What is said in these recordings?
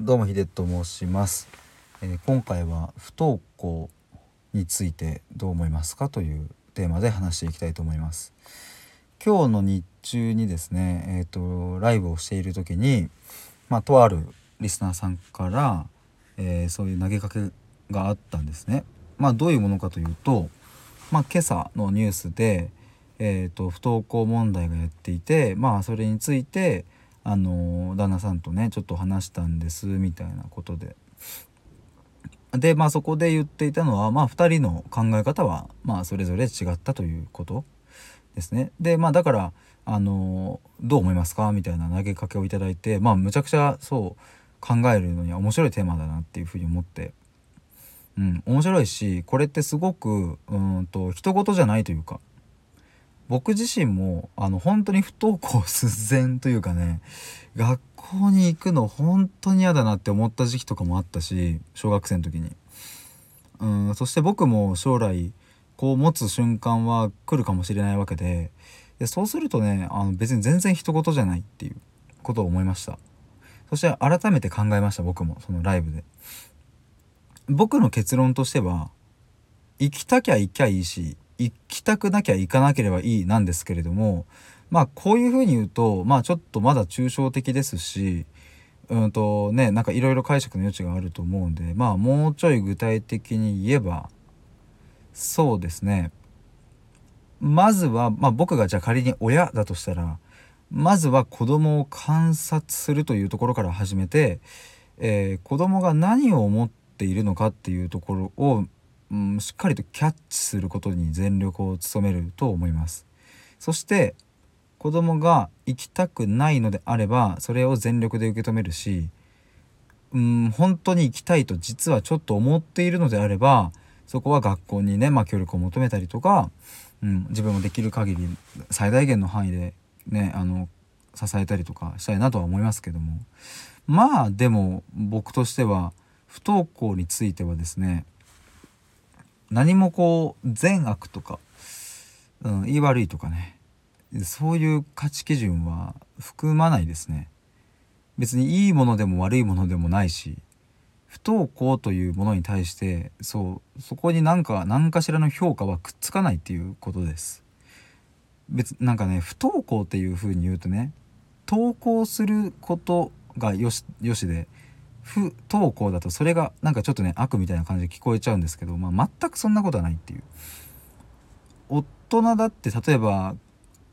どうもヒデと申します、えー今回は不登校についてどう思いますかというテーマで話していきたいと思います。今日の日中にですねえっ、とライブをしている時にまあとあるリスナーさんから、えーそういう投げかけがあったんですね。まあどういうものかというとまあ今朝のニュースでえー、と不登校問題がやっていてまあそれについてあの旦那さんとねちょっと話したんですみたいなことで。でまあそこで言っていたのはまあ2人の考え方はまあそれぞれ違ったということですね。でまあだからあのどう思いますか？みたいな投げかけをいただいてまあむちゃくちゃそう考えるのには面白いテーマだなっていうふうに思って。うん面白いしこれってすごくうんと人事じゃないというか僕自身もあの本当に不登校寸前というかね学校に行くの本当に嫌だなって思った時期とかもあったし小学生の時に。うんそして僕も将来こう持つ瞬間は来るかもしれないわけででそうするとねあの別に全然人事じゃないっていうことを思いました。そして改めて考えました僕もそのライブで。僕の結論としては行きたきゃ行きゃいいし行きたくなきゃ行かなければいいなんですけれどもまあこういうふうに言うとまあちょっとまだ抽象的ですしうんとねなんかいろいろ解釈の余地があると思うんでまあもうちょい具体的に言えばそうですね。まずは、まあ、僕がじゃあ仮に親だとしたらまずは子供を観察するというところから始めて、えー子供が何を思っているのかっていうところを、うん、しっかりとキャッチすることに全力を努めると思います。そして子供が行きたくないのであればそれを全力で受け止めるしうん本当に行きたいと実はちょっと思っているのであればそこは学校にね、まあ、協力を求めたりとか、うん、自分もできる限り最大限の範囲でねあの支えたりとかしたいなとは思いますけどもまあでも僕としては不登校についてはですね何もこう善悪とか、うん、言い悪いとかね。そういう価値基準は含まないですね。別にいいものでも悪いものでもないし不登校というものに対してそうそこに何か何かしらの評価はくっつかないっていうことです。別なんかね不登校っていうふうに言うとね登校することがよしよしで不登校だとそれがなんかちょっとね悪みたいな感じで聞こえちゃうんですけど、まあ、全くそんなことはないっていう大人だって例えば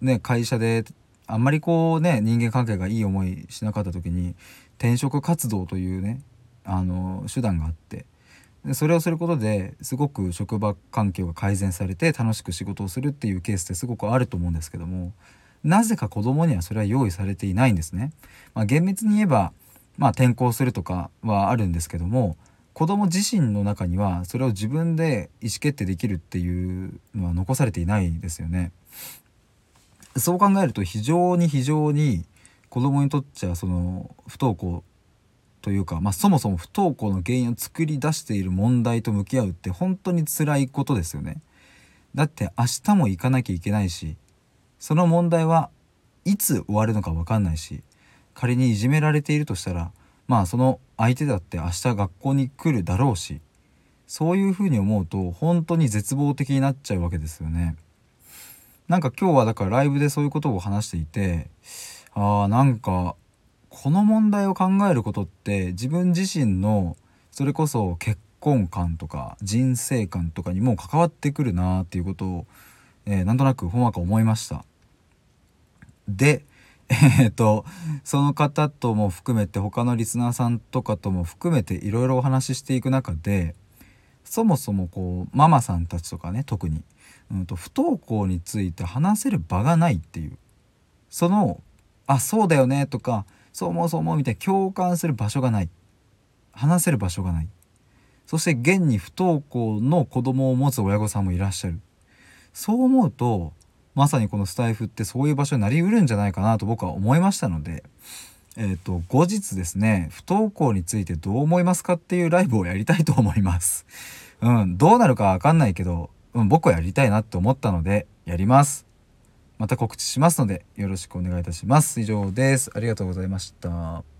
ね会社であんまりこうね人間関係がいい思いしなかった時に転職活動というねあの手段があってでそれをすることですごく職場環境が改善されて楽しく仕事をするっていうケースってすごくあると思うんですけどもなぜか子供にはそれは用意されていないんですね。まあ、厳密に言えば、まあ、転校するとかはあるんですけども子供自身の中にはそれを自分で意思決定できるっていうのは残されていないですよね。そう考えると非常に非常に子供にとっちゃその不登校というか、まあ、そもそも不登校の原因を作り出している問題と向き合うって本当に辛いことですよね。だって明日も行かなきゃいけないしその問題はいつ終わるのか分かんないし仮にいじめられているとしたらまあその相手だって明日学校に来るだろうしそういうふうに思うと本当に絶望的になっちゃうわけですよね。なんか今日はだからライブでそういうことを話していてあーなんかこの問題を考えることって自分自身のそれこそ結婚観とか人生観とかにも関わってくるなっていうことを、えーなんとなくほんわか思いました。でえっとその方とも含めて他のリスナーさんとかとも含めていろいろお話ししていく中でそもそもこうママさんたちとかね特に、うん、と不登校について話せる場がないっていう。その「あそうだよね」とか「そう思うそう思う」みたいな共感する場所がない。話せる場所がない。そして現に不登校の子供を持つ親御さんもいらっしゃる。そう思うとまさにこのスタイフってそういう場所になりうるんじゃないかなと僕は思いましたので、えー、と後日ですね不登校についてどう思いますかっていうライブをやりたいと思います。うん、どうなるかわかんないけど、うん、僕はやりたいなって思ったのでやります。また告知しますのでよろしくお願いいたします。以上です。ありがとうございました。